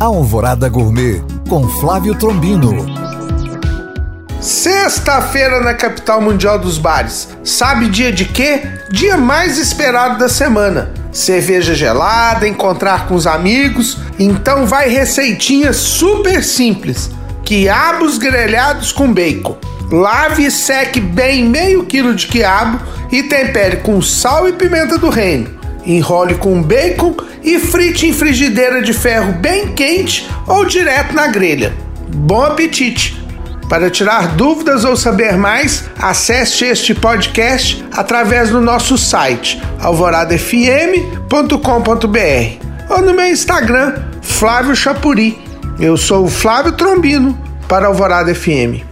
Alvorada Gourmet com Flávio Trombino. Sexta-feira na capital mundial dos bares. Sabe dia de quê? Dia mais esperado da semana. Cerveja gelada, encontrar com os amigos. Então vai receitinha super simples. Quiabos grelhados com bacon. Lave e seque bem meio quilo de quiabo e tempere com sal e pimenta do reino. Enrole com bacon e frite em frigideira de ferro bem quente ou direto na grelha. Bom apetite! Para tirar dúvidas ou saber mais, acesse este podcast através do nosso site alvoradafm.com.br ou no meu Instagram, Flávio Chapuri. Eu sou o Flávio Trombino para Alvorada FM.